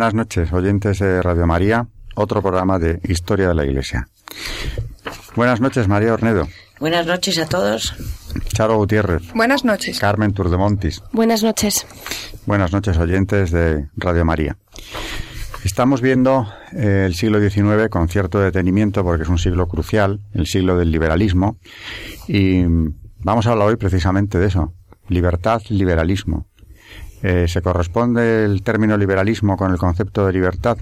Buenas noches, oyentes de Radio María, otro programa de Historia de la Iglesia. Buenas noches, María Ornedo. Buenas noches a todos. Charo Gutiérrez. Buenas noches. Carmen Turdemontis. Buenas noches. Buenas noches, oyentes de Radio María. Estamos viendo eh, el siglo XIX con cierto detenimiento porque es un siglo crucial, el siglo del liberalismo, y vamos a hablar hoy precisamente de eso, libertad, liberalismo. Eh, ¿Se corresponde el término liberalismo con el concepto de libertad?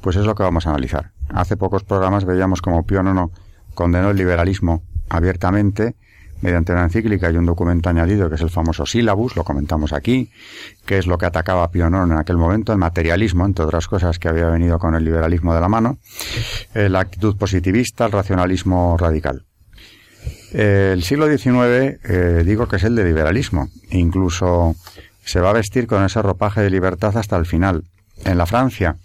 Pues es lo que vamos a analizar. Hace pocos programas veíamos como Pío IX condenó el liberalismo abiertamente mediante una encíclica y un documento añadido que es el famoso sílabus, lo comentamos aquí, que es lo que atacaba Pío IX en aquel momento, el materialismo, entre otras cosas que había venido con el liberalismo de la mano, eh, la actitud positivista, el racionalismo radical. Eh, el siglo XIX digo que es el de liberalismo, incluso se va a vestir con ese ropaje de libertad hasta el final. En la Francia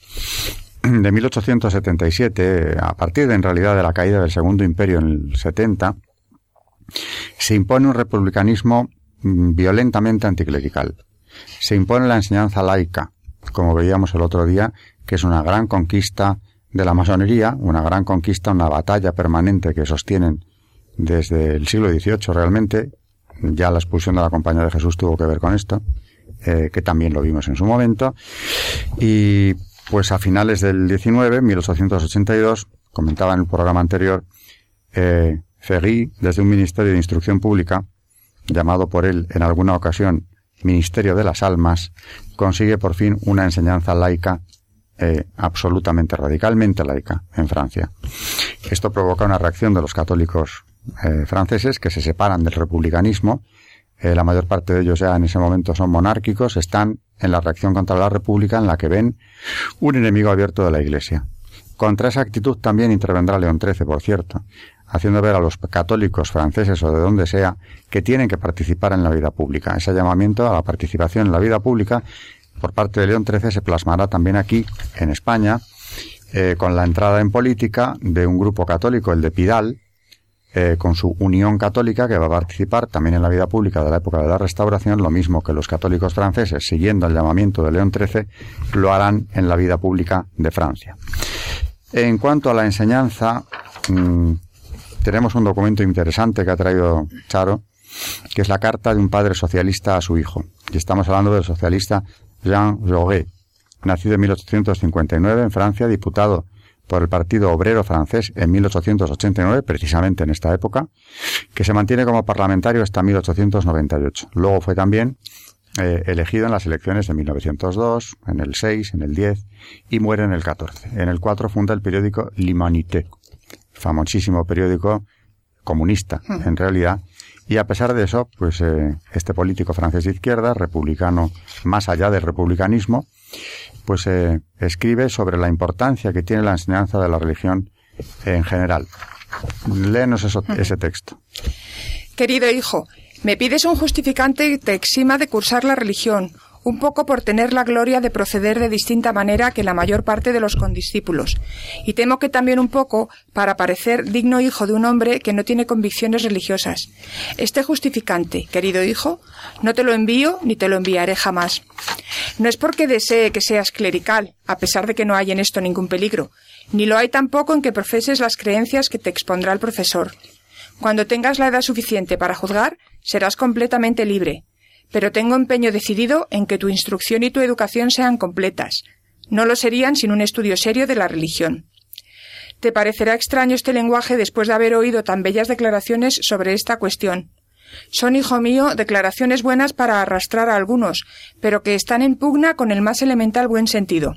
de 1877, a partir de, en realidad de la caída del Segundo Imperio en el 70, se impone un republicanismo mm, violentamente anticlerical. Se impone la enseñanza laica, como veíamos el otro día, que es una gran conquista de la masonería, una gran conquista, una batalla permanente que sostienen desde el siglo XVIII realmente. Ya la expulsión de la Compañía de Jesús tuvo que ver con esto. Eh, que también lo vimos en su momento. Y pues a finales del 19, 1882, comentaba en el programa anterior, eh, Ferry, desde un Ministerio de Instrucción Pública, llamado por él en alguna ocasión Ministerio de las Almas, consigue por fin una enseñanza laica eh, absolutamente radicalmente laica en Francia. Esto provoca una reacción de los católicos eh, franceses que se separan del republicanismo eh, la mayor parte de ellos ya en ese momento son monárquicos, están en la reacción contra la República en la que ven un enemigo abierto de la Iglesia. Contra esa actitud también intervendrá León XIII, por cierto, haciendo ver a los católicos franceses o de donde sea que tienen que participar en la vida pública. Ese llamamiento a la participación en la vida pública por parte de León XIII se plasmará también aquí, en España, eh, con la entrada en política de un grupo católico, el de Pidal, eh, con su Unión Católica, que va a participar también en la vida pública de la época de la Restauración, lo mismo que los católicos franceses, siguiendo el llamamiento de León XIII, lo harán en la vida pública de Francia. En cuanto a la enseñanza, mm, tenemos un documento interesante que ha traído Charo, que es la carta de un padre socialista a su hijo. Y estamos hablando del socialista Jean Jaurès, nacido en 1859 en Francia, diputado por el Partido Obrero francés en 1889, precisamente en esta época, que se mantiene como parlamentario hasta 1898. Luego fue también eh, elegido en las elecciones de 1902, en el 6, en el 10 y muere en el 14. En el 4 funda el periódico L'Humanité, famosísimo periódico comunista, hmm. en realidad, y a pesar de eso, pues eh, este político francés de izquierda, republicano más allá del republicanismo, pues eh, escribe sobre la importancia que tiene la enseñanza de la religión en general. Léenos ese texto. Querido hijo, me pides un justificante que te exima de cursar la religión, un poco por tener la gloria de proceder de distinta manera que la mayor parte de los condiscípulos, y temo que también un poco para parecer digno hijo de un hombre que no tiene convicciones religiosas. Este justificante, querido hijo, no te lo envío ni te lo enviaré jamás. No es porque desee que seas clerical, a pesar de que no hay en esto ningún peligro, ni lo hay tampoco en que profeses las creencias que te expondrá el profesor. Cuando tengas la edad suficiente para juzgar, serás completamente libre, pero tengo empeño decidido en que tu instrucción y tu educación sean completas. No lo serían sin un estudio serio de la religión. Te parecerá extraño este lenguaje después de haber oído tan bellas declaraciones sobre esta cuestión. Son, hijo mío, declaraciones buenas para arrastrar a algunos, pero que están en pugna con el más elemental buen sentido.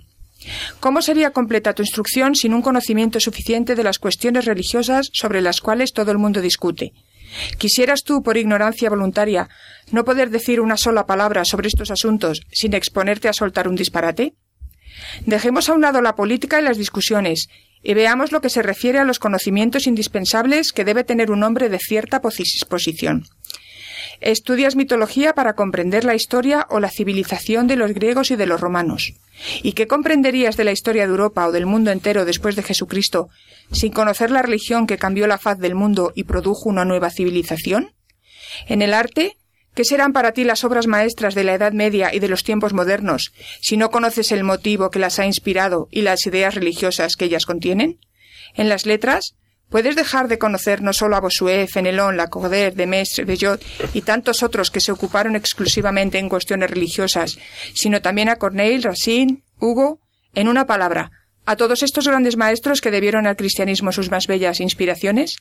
¿Cómo sería completa tu instrucción sin un conocimiento suficiente de las cuestiones religiosas sobre las cuales todo el mundo discute? ¿Quisieras tú, por ignorancia voluntaria, no poder decir una sola palabra sobre estos asuntos sin exponerte a soltar un disparate? Dejemos a un lado la política y las discusiones y veamos lo que se refiere a los conocimientos indispensables que debe tener un hombre de cierta posición. Estudias mitología para comprender la historia o la civilización de los griegos y de los romanos. ¿Y qué comprenderías de la historia de Europa o del mundo entero después de Jesucristo sin conocer la religión que cambió la faz del mundo y produjo una nueva civilización? En el arte, ¿qué serán para ti las obras maestras de la Edad Media y de los tiempos modernos si no conoces el motivo que las ha inspirado y las ideas religiosas que ellas contienen? En las letras, Puedes dejar de conocer no solo a Bossuet, Fenelon, Lacordaire, Demestre, Bellot y tantos otros que se ocuparon exclusivamente en cuestiones religiosas, sino también a Corneille, Racine, Hugo, en una palabra, a todos estos grandes maestros que debieron al cristianismo sus más bellas inspiraciones?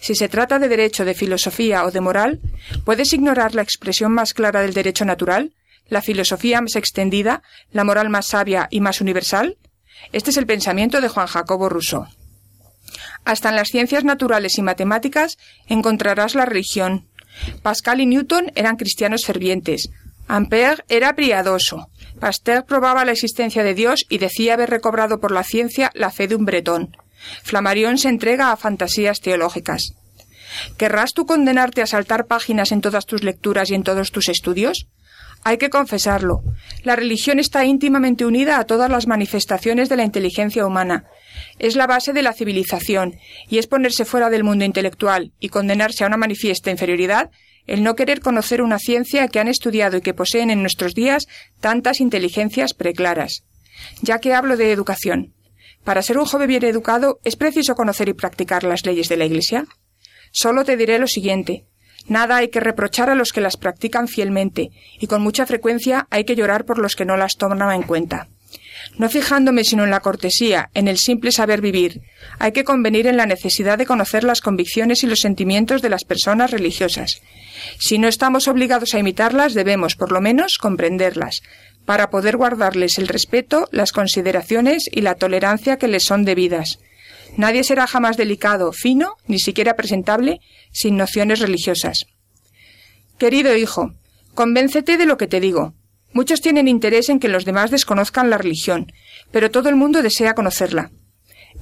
Si se trata de derecho, de filosofía o de moral, ¿puedes ignorar la expresión más clara del derecho natural, la filosofía más extendida, la moral más sabia y más universal? Este es el pensamiento de Juan Jacobo Rousseau. Hasta en las ciencias naturales y matemáticas encontrarás la religión. Pascal y Newton eran cristianos fervientes. Ampère era priadoso. Pasteur probaba la existencia de Dios y decía haber recobrado por la ciencia la fe de un bretón. Flammarion se entrega a fantasías teológicas. ¿Querrás tú condenarte a saltar páginas en todas tus lecturas y en todos tus estudios? Hay que confesarlo. La religión está íntimamente unida a todas las manifestaciones de la inteligencia humana, es la base de la civilización, y es ponerse fuera del mundo intelectual y condenarse a una manifiesta inferioridad el no querer conocer una ciencia que han estudiado y que poseen en nuestros días tantas inteligencias preclaras. Ya que hablo de educación, para ser un joven bien educado es preciso conocer y practicar las leyes de la Iglesia. Solo te diré lo siguiente. Nada hay que reprochar a los que las practican fielmente, y con mucha frecuencia hay que llorar por los que no las toman en cuenta no fijándome sino en la cortesía, en el simple saber vivir. Hay que convenir en la necesidad de conocer las convicciones y los sentimientos de las personas religiosas. Si no estamos obligados a imitarlas, debemos, por lo menos, comprenderlas, para poder guardarles el respeto, las consideraciones y la tolerancia que les son debidas. Nadie será jamás delicado, fino, ni siquiera presentable, sin nociones religiosas. Querido hijo, convéncete de lo que te digo. Muchos tienen interés en que los demás desconozcan la religión, pero todo el mundo desea conocerla.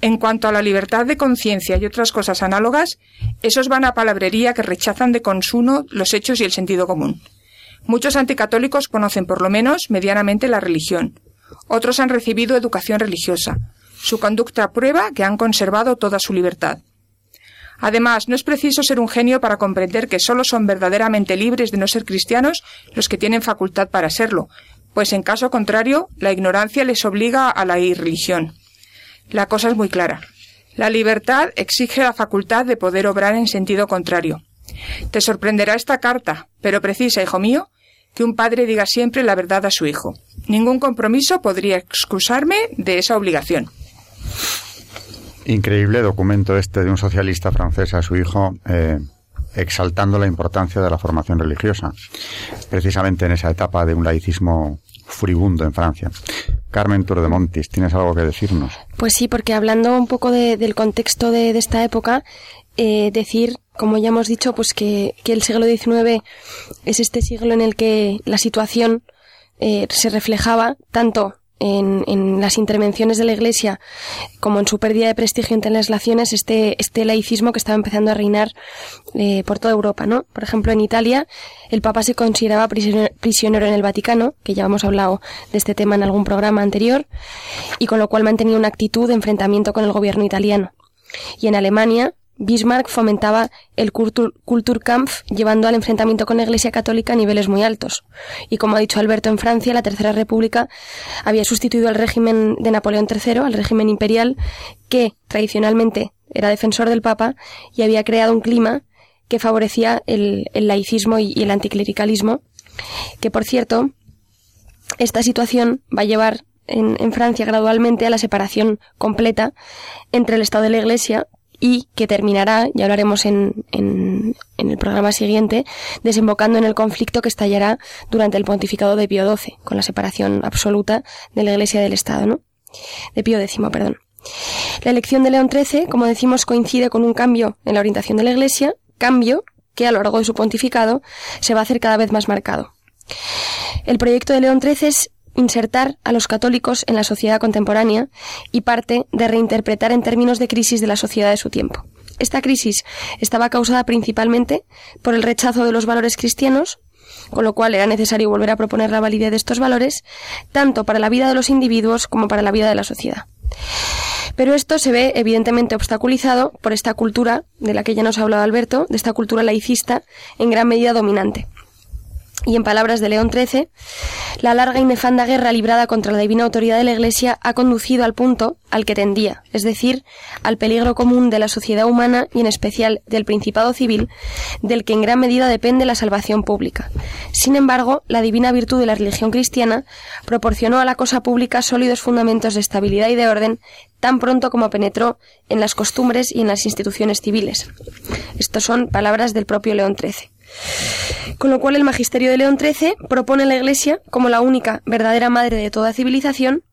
En cuanto a la libertad de conciencia y otras cosas análogas, esos van a palabrería que rechazan de consumo los hechos y el sentido común. Muchos anticatólicos conocen por lo menos medianamente la religión. Otros han recibido educación religiosa. Su conducta prueba que han conservado toda su libertad. Además, no es preciso ser un genio para comprender que solo son verdaderamente libres de no ser cristianos los que tienen facultad para serlo, pues en caso contrario, la ignorancia les obliga a la irreligión. La cosa es muy clara. La libertad exige la facultad de poder obrar en sentido contrario. Te sorprenderá esta carta, pero precisa, hijo mío, que un padre diga siempre la verdad a su hijo. Ningún compromiso podría excusarme de esa obligación. Increíble documento este de un socialista francés a su hijo, eh, exaltando la importancia de la formación religiosa, precisamente en esa etapa de un laicismo furibundo en Francia. Carmen Turdemontis, ¿tienes algo que decirnos? Pues sí, porque hablando un poco del contexto de, esta época, eh, decir, como ya hemos dicho, pues que, el siglo XIX es este siglo en el que la situación eh, se reflejaba tanto en, en, las intervenciones de la Iglesia como en su pérdida de prestigio entre las naciones este, este laicismo que estaba empezando a reinar eh, por toda Europa, ¿no? Por ejemplo, en Italia el Papa se consideraba prisionero en el Vaticano, que ya hemos hablado de este tema en algún programa anterior, y con lo cual mantenía una actitud de enfrentamiento con el gobierno italiano. Y en Alemania Bismarck fomentaba el Kulturkampf, llevando al enfrentamiento con la Iglesia Católica a niveles muy altos. Y como ha dicho Alberto, en Francia la Tercera República había sustituido al régimen de Napoleón III, al régimen imperial, que tradicionalmente era defensor del Papa y había creado un clima que favorecía el, laicismo y, el anticlericalismo, que por cierto, esta situación va a llevar en, en Francia gradualmente a la separación completa entre el Estado de la Iglesia, y que terminará, ya hablaremos en, en, en, el programa siguiente, desembocando en el conflicto que estallará durante el pontificado de Pío XII, con la separación absoluta de la Iglesia del Estado, ¿no? de Pío X, perdón. La elección de León XIII, como decimos, coincide con un cambio en la orientación de la Iglesia, cambio que a lo largo de su pontificado se va a hacer cada vez más marcado. El proyecto de León XIII es insertar a los católicos en la sociedad contemporánea y parte de reinterpretar en términos de crisis de la sociedad de su tiempo. Esta crisis estaba causada principalmente por el rechazo de los valores cristianos, con lo cual era necesario volver a proponer la validez de estos valores, tanto para la vida de los individuos como para la vida de la sociedad. Pero esto se ve evidentemente obstaculizado por esta cultura de la que ya nos ha hablado Alberto, de esta cultura laicista en gran medida dominante. Y en palabras de León XIII, la larga y nefanda guerra librada contra la divina autoridad de la Iglesia ha conducido al punto al que tendía, es decir, al peligro común de la sociedad humana y en especial del Principado civil, del que en gran medida depende la salvación pública. Sin embargo, la divina virtud de la religión cristiana proporcionó a la cosa pública sólidos fundamentos de estabilidad y de orden tan pronto como penetró en las costumbres y en las instituciones civiles. Estas son palabras del propio León XIII. Con lo cual el magisterio de León XIII propone a la Iglesia como la única verdadera madre de toda civilización,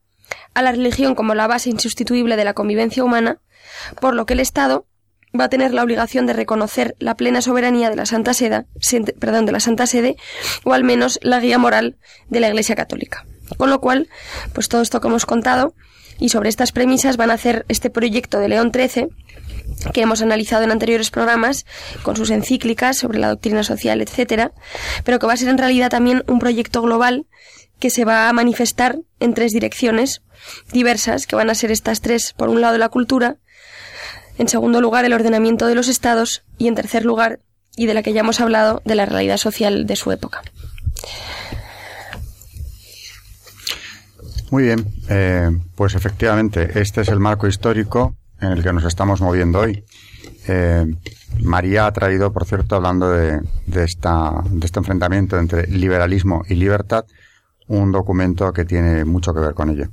a la religión como la base insustituible de la convivencia humana, por lo que el Estado va a tener la obligación de reconocer la plena soberanía de la Santa Sede, perdón, de la Santa Sede, o al menos la guía moral de la Iglesia Católica. Con lo cual, pues todo esto que hemos contado y sobre estas premisas van a hacer este proyecto de León XIII que hemos analizado en anteriores programas, con sus encíclicas sobre la doctrina social, etcétera, pero que va a ser en realidad también un proyecto global que se va a manifestar en tres direcciones diversas, que van a ser estas tres, por un lado la cultura, en segundo lugar el ordenamiento de los estados y en tercer lugar, y de la que ya hemos hablado, de la realidad social de su época. Muy bien, eh, pues efectivamente, este es el marco histórico en el que nos estamos moviendo hoy. Eh, María ha traído, por cierto, hablando de, esta, de este enfrentamiento entre liberalismo y libertad, un documento que tiene mucho que ver con ello.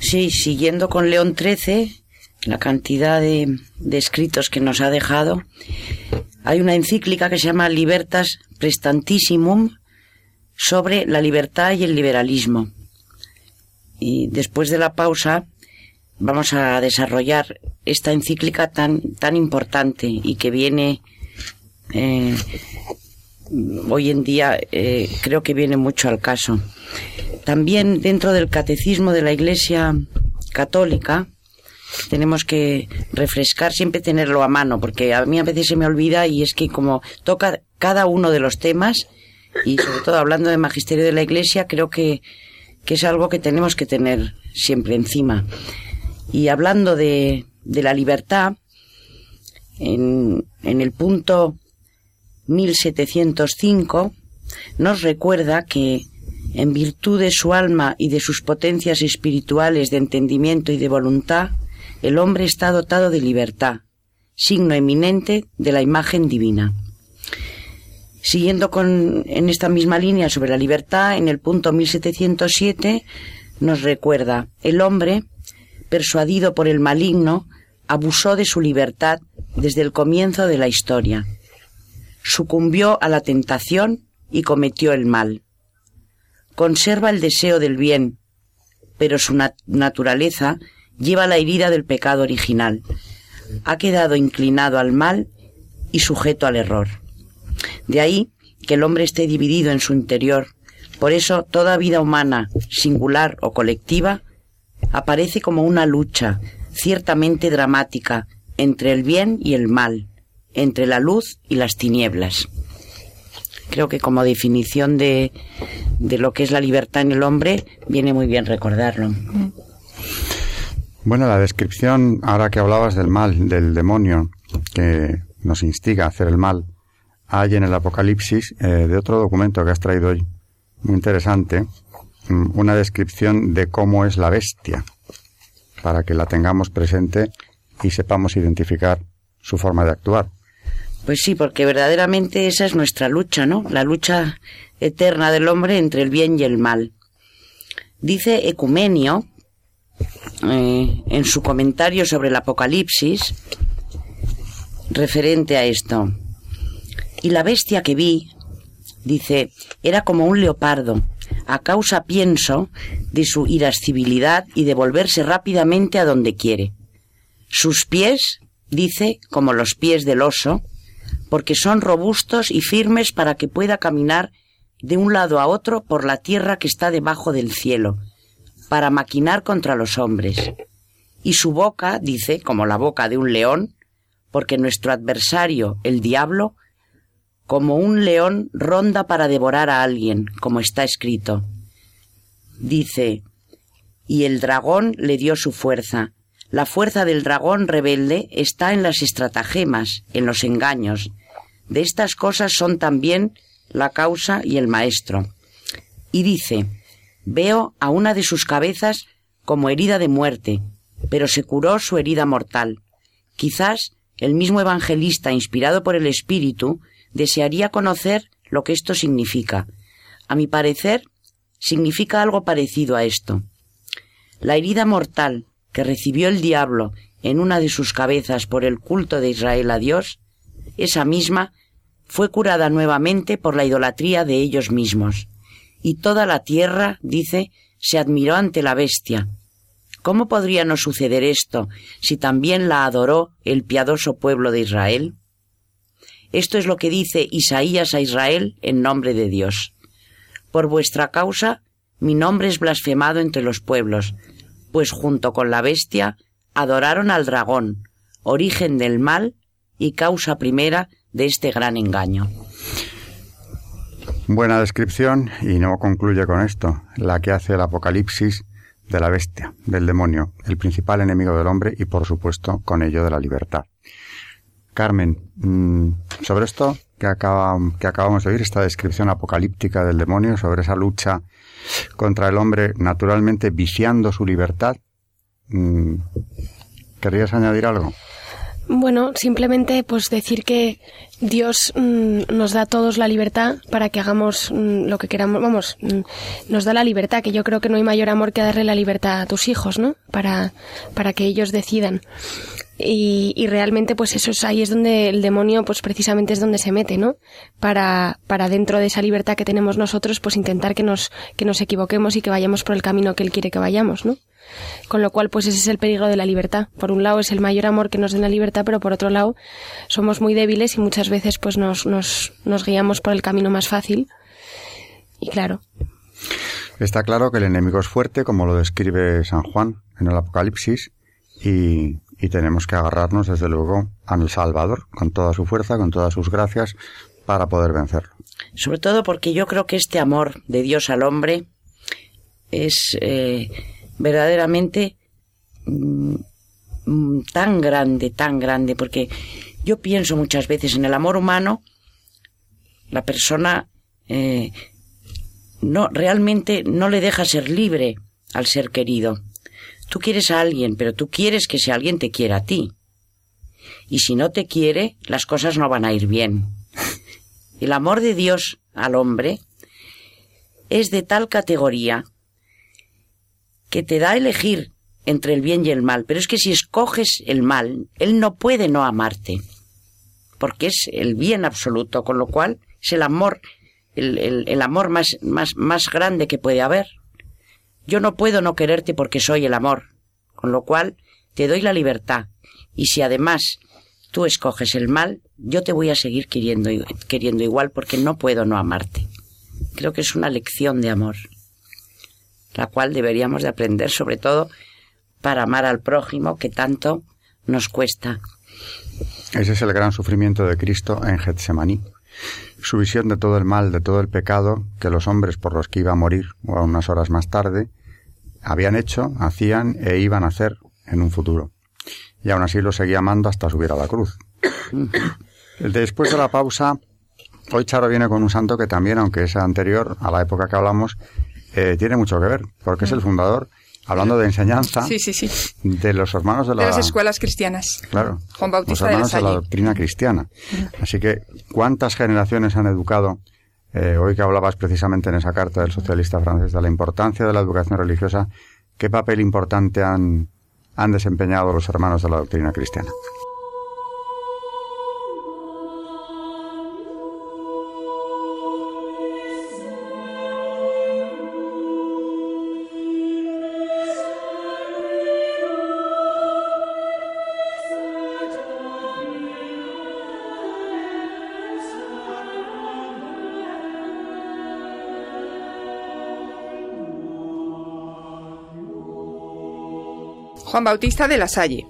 Sí, siguiendo con León XIII, la cantidad de, de escritos que nos ha dejado, hay una encíclica que se llama Libertas Prestantissimum sobre la libertad y el liberalismo. Y después de la pausa vamos a desarrollar esta encíclica tan, tan importante y que viene eh, hoy en día eh, creo que viene mucho al caso. También dentro del catecismo de la Iglesia Católica tenemos que refrescar, siempre tenerlo a mano, porque a mí a veces se me olvida y es que como toca cada uno de los temas y sobre todo hablando de magisterio de la Iglesia, creo que, que es algo que tenemos que tener siempre encima. Y hablando de, la libertad, en, en el punto 1705 nos recuerda que en virtud de su alma y de sus potencias espirituales de entendimiento y de voluntad, el hombre está dotado de libertad, signo eminente de la imagen divina. Siguiendo con, en esta misma línea sobre la libertad, en el punto 1707 nos recuerda, el hombre persuadido por el maligno, abusó de su libertad desde el comienzo de la historia. Sucumbió a la tentación y cometió el mal. Conserva el deseo del bien, pero su naturaleza lleva la herida del pecado original. Ha quedado inclinado al mal y sujeto al error. De ahí que el hombre esté dividido en su interior. Por eso toda vida humana, singular o colectiva, aparece como una lucha ciertamente dramática entre el bien y el mal, entre la luz y las tinieblas. Creo que como definición de, de lo que es la libertad en el hombre viene muy bien recordarlo. Bueno, la descripción, ahora que hablabas del mal, del demonio que nos instiga a hacer el mal, hay en el Apocalipsis eh, de otro documento que has traído hoy, muy interesante, una descripción de cómo es la bestia, para que la tengamos presente y sepamos identificar su forma de actuar. Pues sí, porque verdaderamente esa es nuestra lucha, ¿no? La lucha eterna del hombre entre el bien y el mal. Dice Ecumenio, eh, en su comentario sobre el Apocalipsis, referente a esto, y la bestia que vi, dice, era como un leopardo, a causa, pienso, de su irascibilidad y de volverse rápidamente a donde quiere. Sus pies, dice, como los pies del oso, porque son robustos y firmes para que pueda caminar de un lado a otro por la tierra que está debajo del cielo, para maquinar contra los hombres. Y su boca, dice, como la boca de un león, porque nuestro adversario, el diablo, como un león ronda para devorar a alguien, como está escrito. Dice, y el dragón le dio su fuerza. La fuerza del dragón rebelde está en las estratagemas, en los engaños. De estas cosas son también la causa y el maestro. Y dice, veo a una de sus cabezas como herida de muerte, pero se curó su herida mortal. Quizás el mismo evangelista, inspirado por el Espíritu, desearía conocer lo que esto significa. A mi parecer, significa algo parecido a esto. La herida mortal que recibió el diablo en una de sus cabezas por el culto de Israel a Dios, esa misma fue curada nuevamente por la idolatría de ellos mismos. Y toda la tierra, dice, se admiró ante la bestia. ¿Cómo podría no suceder esto si también la adoró el piadoso pueblo de Israel? Esto es lo que dice Isaías a Israel en nombre de Dios. Por vuestra causa, mi nombre es blasfemado entre los pueblos, pues junto con la bestia adoraron al dragón, origen del mal y causa primera de este gran engaño. Buena descripción y no concluye con esto, la que hace el Apocalipsis de la bestia, del demonio, el principal enemigo del hombre y por supuesto con ello de la libertad. Carmen, mm, sobre esto que, que acabamos de oír, esta descripción apocalíptica del demonio, sobre esa lucha contra el hombre naturalmente viciando su libertad, mm, ¿querrías añadir algo? Bueno, simplemente pues decir que Dios mm, nos da a todos la libertad para que hagamos lo que queramos, vamos, nos da la libertad, que yo creo que no hay mayor amor que darle la libertad a tus hijos, ¿no? Para, para que ellos decidan. Y, realmente pues eso es ahí es donde el demonio pues precisamente es donde se mete no para para dentro de esa libertad que tenemos nosotros pues intentar que nos que nos equivoquemos y que vayamos por el camino que él quiere que vayamos no con lo cual pues ese es el peligro de la libertad. Por un lado es el mayor amor que nos den la libertad pero por otro lado somos muy débiles y muchas veces pues nos nos, nos guiamos por el camino más fácil. Y claro. Está claro que el enemigo es fuerte como lo describe San Juan en el Apocalipsis y y tenemos que agarrarnos desde luego al Salvador con toda su fuerza, con todas sus gracias para poder vencerlo. Sobre todo porque yo creo que este amor de Dios al hombre es eh, verdaderamente mm, mm, tan grande, tan grande, porque yo pienso muchas veces en el amor humano, la persona eh, no realmente no le deja ser libre al ser querido. Tú quieres a alguien, pero tú quieres que ese alguien te quiera a ti. Y si no te quiere, las cosas no van a ir bien. El amor de Dios al hombre es de tal categoría que te da a elegir entre el bien y el mal. Pero es que si escoges el mal, Él no puede no amarte. Porque es el bien absoluto, con lo cual es el amor, el, el amor más, más, más grande que puede haber. Yo no puedo no quererte porque soy el amor, con lo cual te doy la libertad. Y si además tú escoges el mal, yo te voy a seguir queriendo, queriendo igual porque no puedo no amarte. Creo que es una lección de amor, la cual deberíamos de aprender sobre todo para amar al prójimo que tanto nos cuesta. Ese es el gran sufrimiento de Cristo en Getsemaní. Su visión de todo el mal, de todo el pecado que los hombres por los que iba a morir o a unas horas más tarde habían hecho, hacían e iban a hacer en un futuro. Y aún así lo seguía amando hasta subir a la cruz. Después de la pausa, hoy Charo viene con un santo que también, aunque es anterior a la época que hablamos, eh, tiene mucho que ver, porque es el fundador hablando de enseñanza sí, sí, sí. De los hermanos de, las escuelas cristianas. Claro. Juan Bautista los hermanos de, la doctrina cristiana. Así que, ¿cuántas generaciones han educado? Eh, hoy que hablabas precisamente en esa carta del socialista francés de la importancia de la educación religiosa, ¿qué papel importante han, han desempeñado los hermanos de la doctrina cristiana? Juan Bautista de la Salle.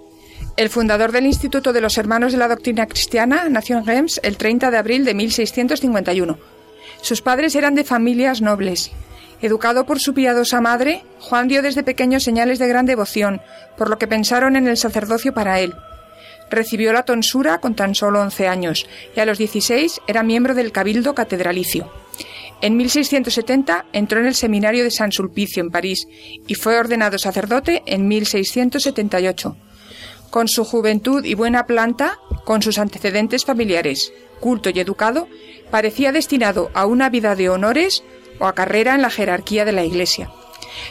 El fundador del Instituto de los Hermanos de la Doctrina Cristiana nació en Reims el 30 de abril de 1651. Sus padres eran de familias nobles. Educado por su piadosa madre, Juan dio desde pequeño señales de gran devoción, por lo que pensaron en el sacerdocio para él. Recibió la tonsura con tan solo 11 años y a los 16 era miembro del Cabildo Catedralicio. En 1670 entró en el seminario de San Sulpicio en París y fue ordenado sacerdote en 1678. Con su juventud y buena planta, con sus antecedentes familiares, culto y educado, parecía destinado a una vida de honores o a carrera en la jerarquía de la Iglesia.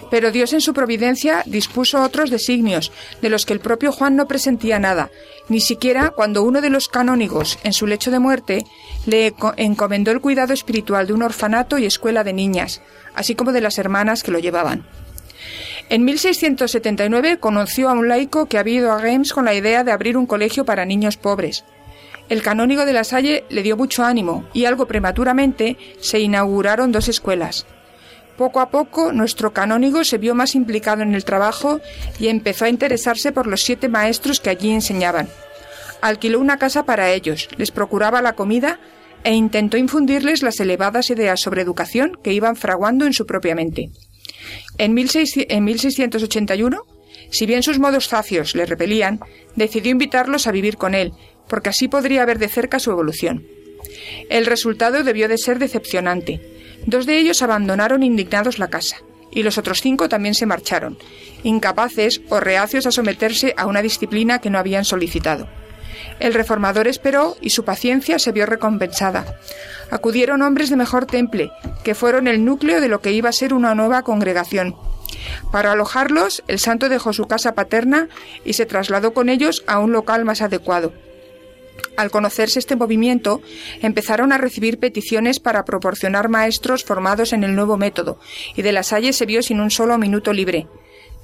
Pero Dios en su providencia dispuso otros designios, de los que el propio Juan no presentía nada, ni siquiera cuando uno de los canónigos, en su lecho de muerte, le encomendó el cuidado espiritual de un orfanato y escuela de niñas, así como de las hermanas que lo llevaban. En 1679 conoció a un laico que había ido a Reims con la idea de abrir un colegio para niños pobres. El canónigo de la Salle le dio mucho ánimo y algo prematuramente se inauguraron dos escuelas. Poco a poco nuestro canónigo se vio más implicado en el trabajo y empezó a interesarse por los siete maestros que allí enseñaban. Alquiló una casa para ellos, les procuraba la comida e intentó infundirles las elevadas ideas sobre educación que iban fraguando en su propia mente. En, 1681, si bien sus modos zacios le repelían, decidió invitarlos a vivir con él, porque así podría ver de cerca su evolución. El resultado debió de ser decepcionante. Dos de ellos abandonaron indignados la casa, y los otros cinco también se marcharon, incapaces o reacios a someterse a una disciplina que no habían solicitado. El reformador esperó y su paciencia se vio recompensada. Acudieron hombres de mejor temple, que fueron el núcleo de lo que iba a ser una nueva congregación. Para alojarlos, el santo dejó su casa paterna y se trasladó con ellos a un local más adecuado. Al conocerse este movimiento, empezaron a recibir peticiones para proporcionar maestros formados en el nuevo método, y de la Salle se vio sin un solo minuto libre.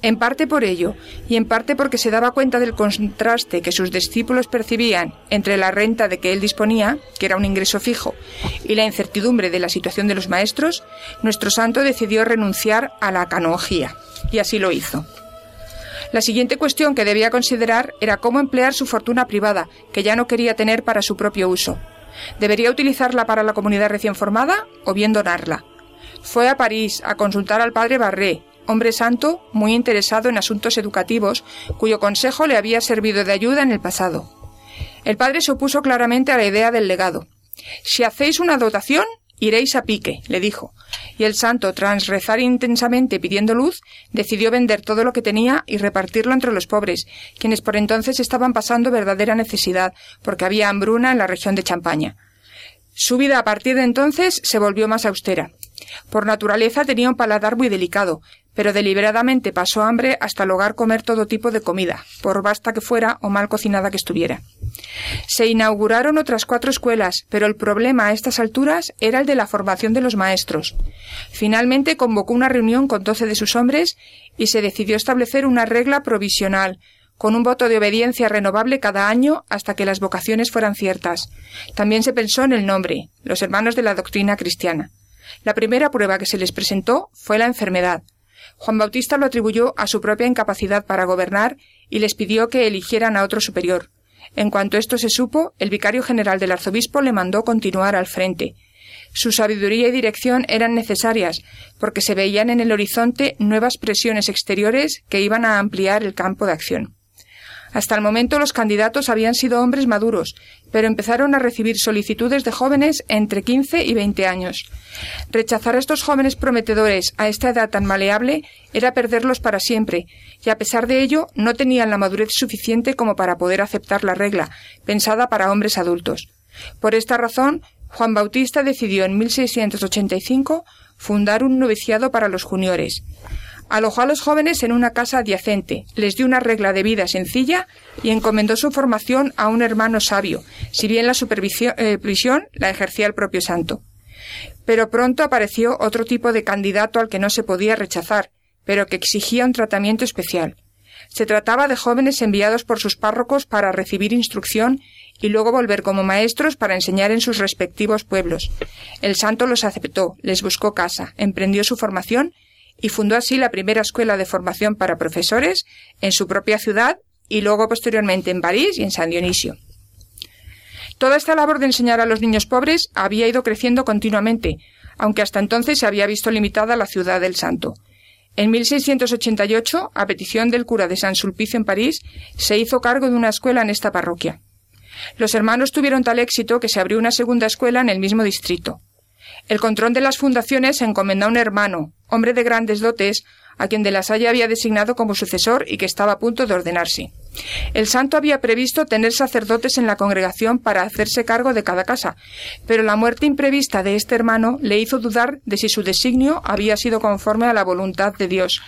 En parte por ello, y en parte porque se daba cuenta del contraste que sus discípulos percibían entre la renta de que él disponía, que era un ingreso fijo, y la incertidumbre de la situación de los maestros, nuestro santo decidió renunciar a la canogía, y así lo hizo. La siguiente cuestión que debía considerar era cómo emplear su fortuna privada, que ya no quería tener para su propio uso. ¿Debería utilizarla para la comunidad recién formada o bien donarla? Fue a París a consultar al padre Barré, hombre santo muy interesado en asuntos educativos, cuyo consejo le había servido de ayuda en el pasado. El padre se opuso claramente a la idea del legado. Si hacéis una dotación, iréis a pique, le dijo, y el santo, tras rezar intensamente pidiendo luz, decidió vender todo lo que tenía y repartirlo entre los pobres, quienes por entonces estaban pasando verdadera necesidad, porque había hambruna en la región de Champaña. Su vida a partir de entonces se volvió más austera. Por naturaleza tenía un paladar muy delicado, pero deliberadamente pasó hambre hasta lograr comer todo tipo de comida, por basta que fuera o mal cocinada que estuviera. Se inauguraron otras cuatro escuelas, pero el problema a estas alturas era el de la formación de los maestros. Finalmente convocó una reunión con doce de sus hombres y se decidió establecer una regla provisional, con un voto de obediencia renovable cada año hasta que las vocaciones fueran ciertas. También se pensó en el nombre, los hermanos de la doctrina cristiana. La primera prueba que se les presentó fue la enfermedad. Juan Bautista lo atribuyó a su propia incapacidad para gobernar y les pidió que eligieran a otro superior. En cuanto esto se supo, el vicario general del arzobispo le mandó continuar al frente. Su sabiduría y dirección eran necesarias, porque se veían en el horizonte nuevas presiones exteriores que iban a ampliar el campo de acción. Hasta el momento los candidatos habían sido hombres maduros, pero empezaron a recibir solicitudes de jóvenes entre 15 y 20 años. Rechazar a estos jóvenes prometedores a esta edad tan maleable era perderlos para siempre, y a pesar de ello no tenían la madurez suficiente como para poder aceptar la regla, pensada para hombres adultos. Por esta razón, Juan Bautista decidió en 1685 fundar un noviciado para los juniores. Alojó a los jóvenes en una casa adyacente, les dio una regla de vida sencilla y encomendó su formación a un hermano sabio, si bien la supervisión eh, la ejercía el propio santo. Pero pronto apareció otro tipo de candidato al que no se podía rechazar, pero que exigía un tratamiento especial. Se trataba de jóvenes enviados por sus párrocos para recibir instrucción y luego volver como maestros para enseñar en sus respectivos pueblos. El santo los aceptó, les buscó casa, emprendió su formación y fundó así la primera escuela de formación para profesores en su propia ciudad y luego posteriormente en París y en San Dionisio. Toda esta labor de enseñar a los niños pobres había ido creciendo continuamente, aunque hasta entonces se había visto limitada la ciudad del Santo. En 1688, a petición del cura de San Sulpicio en París, se hizo cargo de una escuela en esta parroquia. Los hermanos tuvieron tal éxito que se abrió una segunda escuela en el mismo distrito. El control de las fundaciones se encomendó a un hermano, hombre de grandes dotes, a quien de la Salle había designado como sucesor y que estaba a punto de ordenarse. El santo había previsto tener sacerdotes en la congregación para hacerse cargo de cada casa, pero la muerte imprevista de este hermano le hizo dudar de si su designio había sido conforme a la voluntad de Dios.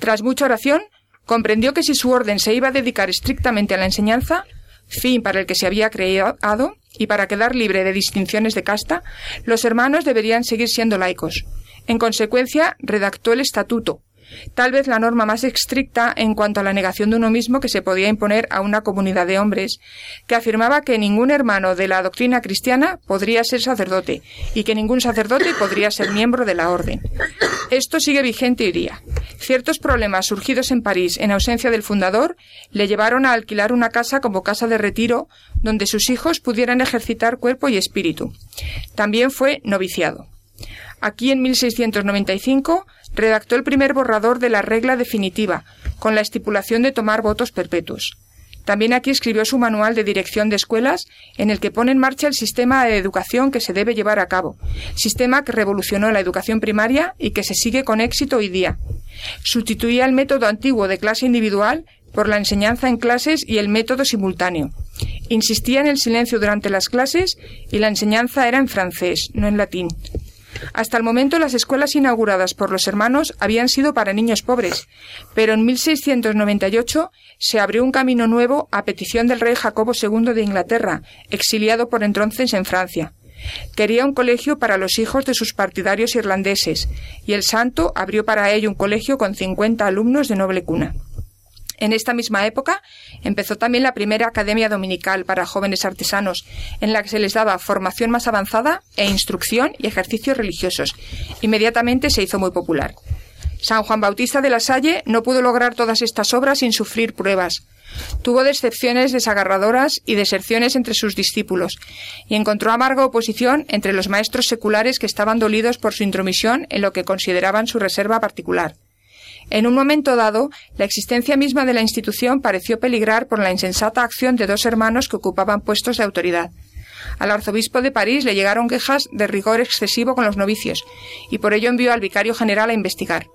Tras mucha oración, comprendió que si su orden se iba a dedicar estrictamente a la enseñanza, fin para el que se había creado, y para quedar libre de distinciones de casta, los hermanos deberían seguir siendo laicos. En consecuencia, redactó el estatuto, tal vez la norma más estricta en cuanto a la negación de uno mismo que se podía imponer a una comunidad de hombres, que afirmaba que ningún hermano de la doctrina cristiana podría ser sacerdote y que ningún sacerdote podría ser miembro de la orden. Esto sigue vigente hoy día. Ciertos problemas surgidos en París en ausencia del fundador le llevaron a alquilar una casa como casa de retiro donde sus hijos pudieran ejercitar cuerpo y espíritu. También fue noviciado. Aquí en 1695 redactó el primer borrador de la regla definitiva, con la estipulación de tomar votos perpetuos. También aquí escribió su manual de dirección de escuelas, en el que pone en marcha el sistema de educación que se debe llevar a cabo, sistema que revolucionó la educación primaria y que se sigue con éxito hoy día. Sustituía el método antiguo de clase individual por la enseñanza en clases y el método simultáneo. Insistía en el silencio durante las clases y la enseñanza era en francés, no en latín. Hasta el momento las escuelas inauguradas por los hermanos habían sido para niños pobres, pero en 1698 se abrió un camino nuevo a petición del rey Jacobo II de Inglaterra, exiliado por entonces en Francia. Quería un colegio para los hijos de sus partidarios irlandeses, y el santo abrió para ello un colegio con 50 alumnos de noble cuna. En esta misma época empezó también la primera academia dominical para jóvenes artesanos, en la que se les daba formación más avanzada e instrucción y ejercicios religiosos. Inmediatamente se hizo muy popular. San Juan Bautista de la Salle no pudo lograr todas estas obras sin sufrir pruebas. Tuvo decepciones desagarradoras y deserciones entre sus discípulos, y encontró amarga oposición entre los maestros seculares que estaban dolidos por su intromisión en lo que consideraban su reserva particular. En un momento dado, la existencia misma de la institución pareció peligrar por la insensata acción de dos hermanos que ocupaban puestos de autoridad. Al arzobispo de París le llegaron quejas de rigor excesivo con los novicios, y por ello envió al vicario general a investigar.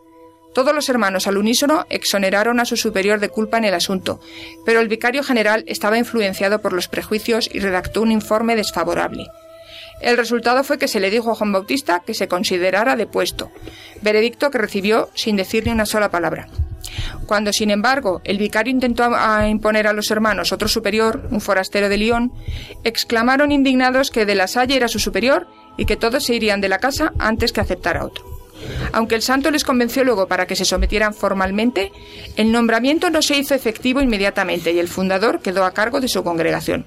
Todos los hermanos al unísono exoneraron a su superior de culpa en el asunto, pero el vicario general estaba influenciado por los prejuicios y redactó un informe desfavorable. El resultado fue que se le dijo a Juan Bautista que se considerara depuesto, veredicto que recibió sin decir ni una sola palabra. Cuando, sin embargo, el vicario intentó imponer a los hermanos otro superior, un forastero de Lyon, exclamaron indignados que de la Salle era su superior y que todos se irían de la casa antes que aceptar a otro. Aunque el santo les convenció luego para que se sometieran formalmente, el nombramiento no se hizo efectivo inmediatamente y el fundador quedó a cargo de su congregación.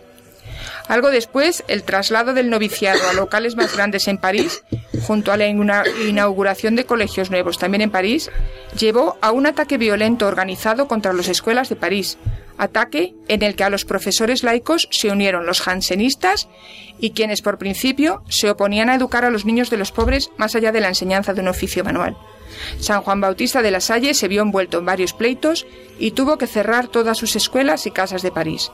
Algo después, el traslado del noviciado a locales más grandes en París, junto a la inauguración de colegios nuevos también en París, llevó a un ataque violento organizado contra las escuelas de París, ataque en el que a los profesores laicos se unieron los jansenistas y quienes por principio se oponían a educar a los niños de los pobres más allá de la enseñanza de un oficio manual. San Juan Bautista de la Salle se vio envuelto en varios pleitos y tuvo que cerrar todas sus escuelas y casas de París.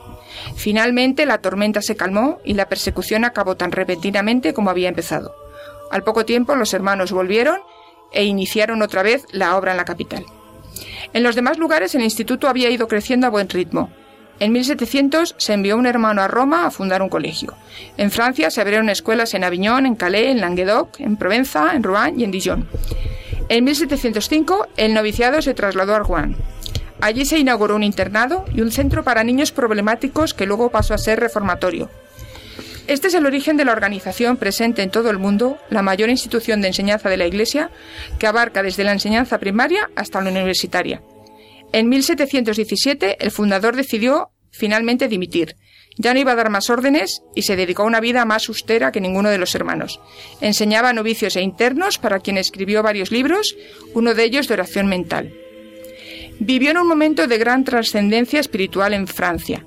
Finalmente la tormenta se calmó y la persecución acabó tan repentinamente como había empezado. Al poco tiempo los hermanos volvieron e iniciaron otra vez la obra en la capital. En los demás lugares el instituto había ido creciendo a buen ritmo. En 1700 se envió un hermano a Roma a fundar un colegio. En Francia se abrieron escuelas en Aviñón, en Calais, en Languedoc, en Provenza, en Rouen y en Dijon. En 1705 el noviciado se trasladó a Rouen. Allí se inauguró un internado y un centro para niños problemáticos que luego pasó a ser reformatorio. Este es el origen de la organización presente en todo el mundo, la mayor institución de enseñanza de la Iglesia, que abarca desde la enseñanza primaria hasta la universitaria. En 1717 el fundador decidió finalmente dimitir. Ya no iba a dar más órdenes y se dedicó a una vida más austera que ninguno de los hermanos. Enseñaba a novicios e internos para quien escribió varios libros, uno de ellos de oración mental. Vivió en un momento de gran trascendencia espiritual en Francia.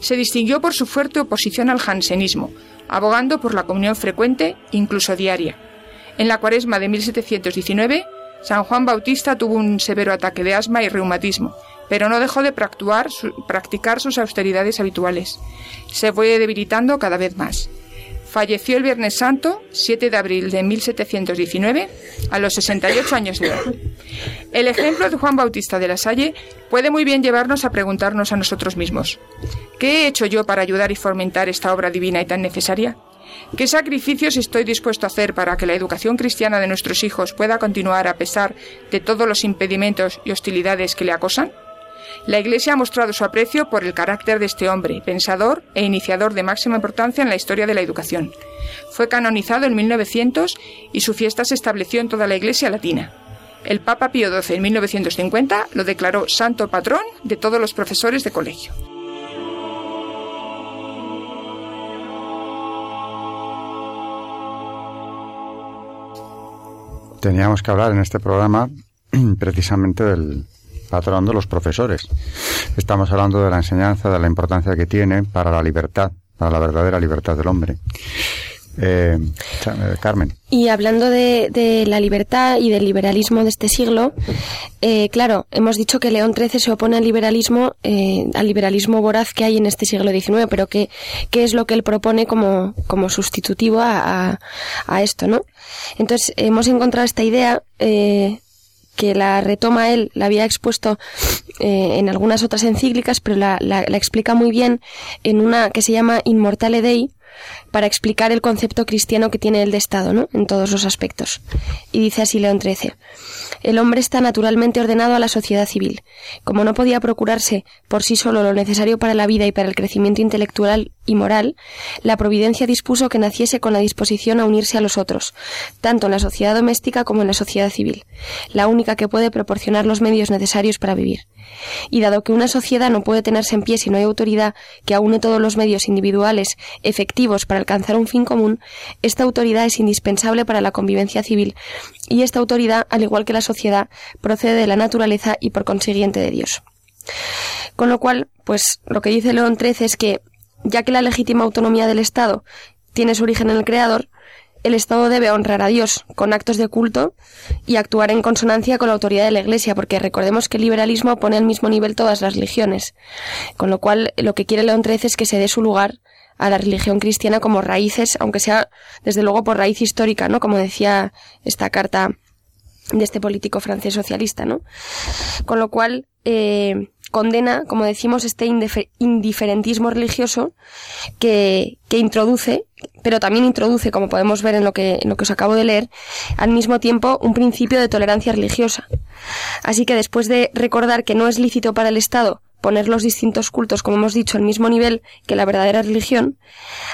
Se distinguió por su fuerte oposición al jansenismo, abogando por la comunión frecuente, incluso diaria. En la cuaresma de 1719, San Juan Bautista tuvo un severo ataque de asma y reumatismo, pero no dejó de practicar sus austeridades habituales. Se fue debilitando cada vez más. Falleció el Viernes Santo, 7 de abril de 1719, a los 68 años de edad. El ejemplo de Juan Bautista de la Salle puede muy bien llevarnos a preguntarnos a nosotros mismos, ¿qué he hecho yo para ayudar y fomentar esta obra divina y tan necesaria? ¿Qué sacrificios estoy dispuesto a hacer para que la educación cristiana de nuestros hijos pueda continuar a pesar de todos los impedimentos y hostilidades que le acosan? La Iglesia ha mostrado su aprecio por el carácter de este hombre, pensador e iniciador de máxima importancia en la historia de la educación. Fue canonizado en 1900 y su fiesta se estableció en toda la Iglesia latina. El Papa Pío XII en 1950 lo declaró santo patrón de todos los profesores de colegio. Teníamos que hablar en este programa precisamente del, patrón de los profesores. Estamos hablando de la enseñanza, de la importancia que tiene para la libertad, para la verdadera libertad del hombre. Eh, eh, Carmen. Y hablando de, la libertad y del liberalismo de este siglo, eh, claro, hemos dicho que León XIII se opone al liberalismo, al liberalismo voraz que hay en este siglo XIX, pero ¿qué, qué es lo que él propone como, como sustitutivo a, a, esto, no? Entonces, hemos encontrado esta idea que la retoma él, la había expuesto eh, en algunas otras encíclicas, pero la, la, explica muy bien en una que se llama Inmortale Dei, para explicar el concepto cristiano que tiene el de Estado, ¿no? En todos los aspectos. Y dice así León XIII. El hombre está naturalmente ordenado a la sociedad civil. Como no podía procurarse por sí solo lo necesario para la vida y para el crecimiento intelectual y moral, la providencia dispuso que naciese con la disposición a unirse a los otros, tanto en la sociedad doméstica como en la sociedad civil, la única que puede proporcionar los medios necesarios para vivir. Y dado que una sociedad no puede tenerse en pie si no hay autoridad que aúne todos los medios individuales efectivos para alcanzar un fin común, esta autoridad es indispensable para la convivencia civil, y esta autoridad, al igual que la sociedad, procede de la naturaleza y por consiguiente de Dios. Con lo cual, pues lo que dice León XIII es que, ya que la legítima autonomía del Estado tiene su origen en el Creador, el Estado debe honrar a Dios con actos de culto y actuar en consonancia con la autoridad de la Iglesia, porque recordemos que el liberalismo pone al mismo nivel todas las religiones. Con lo cual, lo que quiere León XIII es que se dé su lugar a la religión cristiana como raíces, aunque sea desde luego por raíz histórica, ¿no? Como decía esta carta de este político francés socialista, ¿no? Con lo cual eh, condena, como decimos, este indiferentismo religioso que, que, introduce, pero también introduce, como podemos ver en lo que, en lo que os acabo de leer, al mismo tiempo un principio de tolerancia religiosa. Así que después de recordar que no es lícito para el Estado poner los distintos cultos, como hemos dicho, al mismo nivel que la verdadera religión,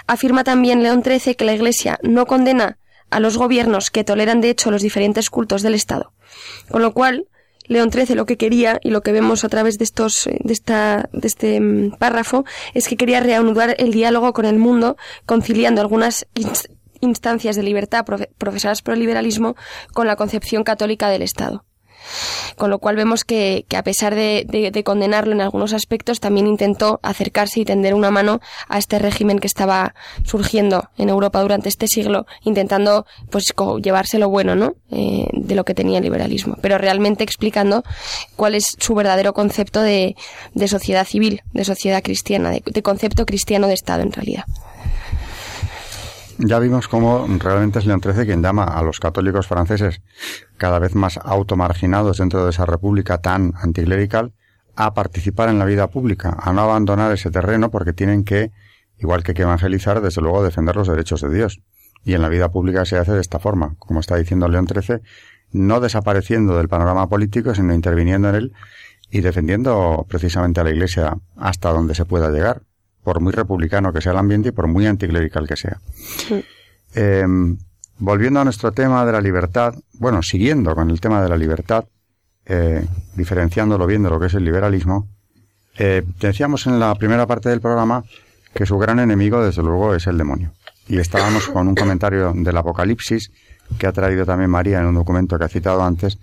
afirma también León XIII que la Iglesia no condena a los gobiernos que toleran de hecho los diferentes cultos del Estado. Con lo cual, León XIII lo que quería, y lo que vemos a través de, estos, de, esta, de este mm, párrafo, es que quería reanudar el diálogo con el mundo, conciliando algunas instancias de libertad profesadas por el liberalismo con la concepción católica del Estado. Con lo cual vemos que, a pesar de, condenarlo en algunos aspectos, también intentó acercarse y tender una mano a este régimen que estaba surgiendo en Europa durante este siglo, intentando pues llevarse lo bueno ¿no? Eh, de lo que tenía el liberalismo, pero realmente explicando cuál es su verdadero concepto de, sociedad civil, de sociedad cristiana, de concepto cristiano de Estado en realidad. Ya vimos cómo realmente es León XIII quien llama a los católicos franceses, cada vez más automarginados dentro de esa república tan anticlerical, a participar en la vida pública, a no abandonar ese terreno porque tienen que, igual que que evangelizar, desde luego defender los derechos de Dios. Y en la vida pública se hace de esta forma, como está diciendo León XIII, no desapareciendo del panorama político, sino interviniendo en él y defendiendo precisamente a la Iglesia hasta donde se pueda llegar, por muy republicano que sea el ambiente y por muy anticlerical que sea. Em, volviendo a nuestro tema de la libertad, bueno, siguiendo con el tema de la libertad, eh, diferenciándolo bien de lo que es el liberalismo, eh, decíamos en la primera parte del programa que su gran enemigo, desde luego, es el demonio. Y estábamos con un comentario del Apocalipsis que ha traído también María en un documento que ha citado antes.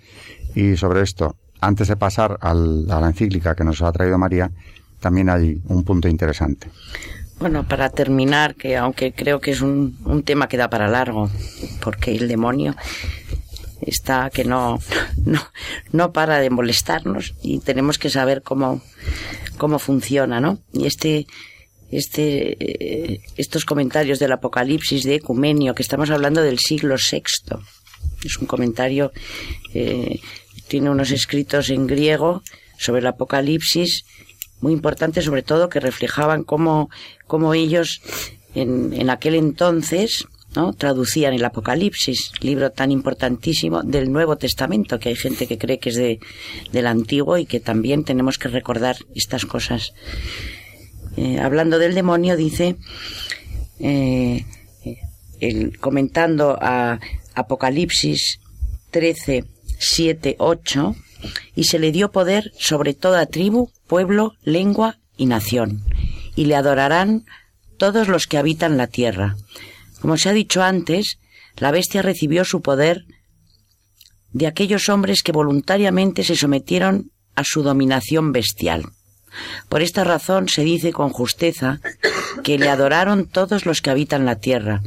Y sobre esto, antes de pasar a la encíclica que nos ha traído María, también hay un punto interesante. Bueno, para terminar, que aunque creo que es un, un tema que da para largo, porque el demonio está que no, no, no para de molestarnos y tenemos que saber cómo, cómo funciona, ¿no? Y este, este, eh, estos comentarios del Apocalipsis de Ecumenio, que estamos hablando del siglo VI. Es un comentario, eh, tiene unos escritos en griego sobre el Apocalipsis, muy importantes sobre todo, que reflejaban cómo, cómo ellos en, en aquel entonces, ¿no? traducían el Apocalipsis, libro tan importantísimo del Nuevo Testamento, que hay gente que cree que es de, del Antiguo y que también tenemos que recordar estas cosas. Eh, hablando del demonio, dice, eh, comentando a Apocalipsis 13, 7, 8, y se le dio poder sobre toda tribu, pueblo, lengua y nación, y le adorarán todos los que habitan la tierra. Como se ha dicho antes, la bestia recibió su poder de aquellos hombres que voluntariamente se sometieron a su dominación bestial. Por esta razón se dice con justeza que le adoraron todos los que habitan la tierra,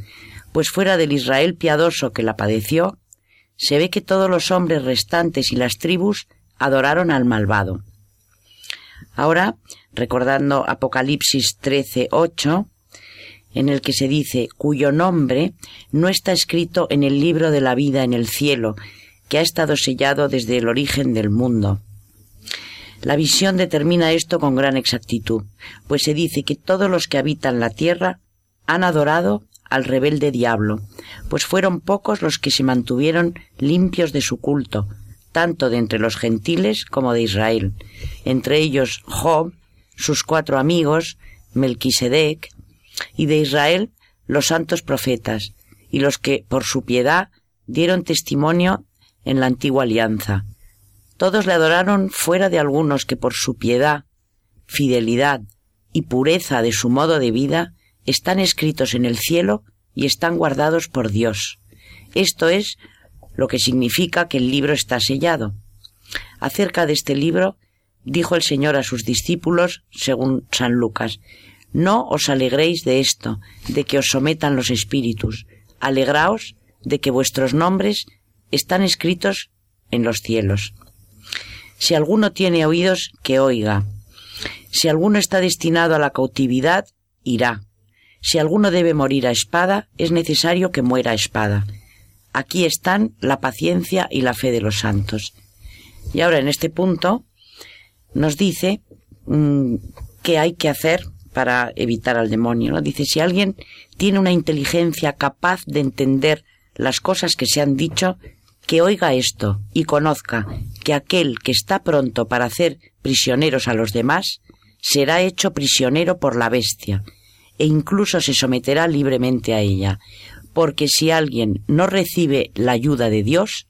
pues fuera del Israel piadoso que la padeció, se ve que todos los hombres restantes y las tribus adoraron al malvado. Ahora, recordando Apocalipsis 13, 8, en el que se dice cuyo nombre no está escrito en el libro de la vida en el cielo, que ha estado sellado desde el origen del mundo. La visión determina esto con gran exactitud, pues se dice que todos los que habitan la tierra han adorado al rebelde diablo, pues fueron pocos los que se mantuvieron limpios de su culto, tanto de entre los gentiles como de Israel, entre ellos Job, sus cuatro amigos, Melquisedec, y de Israel los santos profetas, y los que, por su piedad, dieron testimonio en la antigua alianza. Todos le adoraron fuera de algunos que por su piedad, fidelidad y pureza de su modo de vida están escritos en el cielo y están guardados por Dios. Esto es lo que significa que el libro está sellado. Acerca de este libro, dijo el Señor a sus discípulos, según San Lucas, No os alegréis de esto, de que os sometan los espíritus, alegraos de que vuestros nombres están escritos en los cielos. Si alguno tiene oídos, que oiga. Si alguno está destinado a la cautividad, irá. Si alguno debe morir a espada, es necesario que muera a espada. Aquí están la paciencia y la fe de los santos. Y ahora en este punto nos dice mm, qué hay que hacer para evitar al demonio. Dice, si alguien tiene una inteligencia capaz de entender las cosas que se han dicho, que oiga esto y conozca que aquel que está pronto para hacer prisioneros a los demás será hecho prisionero por la bestia e incluso se someterá libremente a ella, porque si alguien no recibe la ayuda de Dios,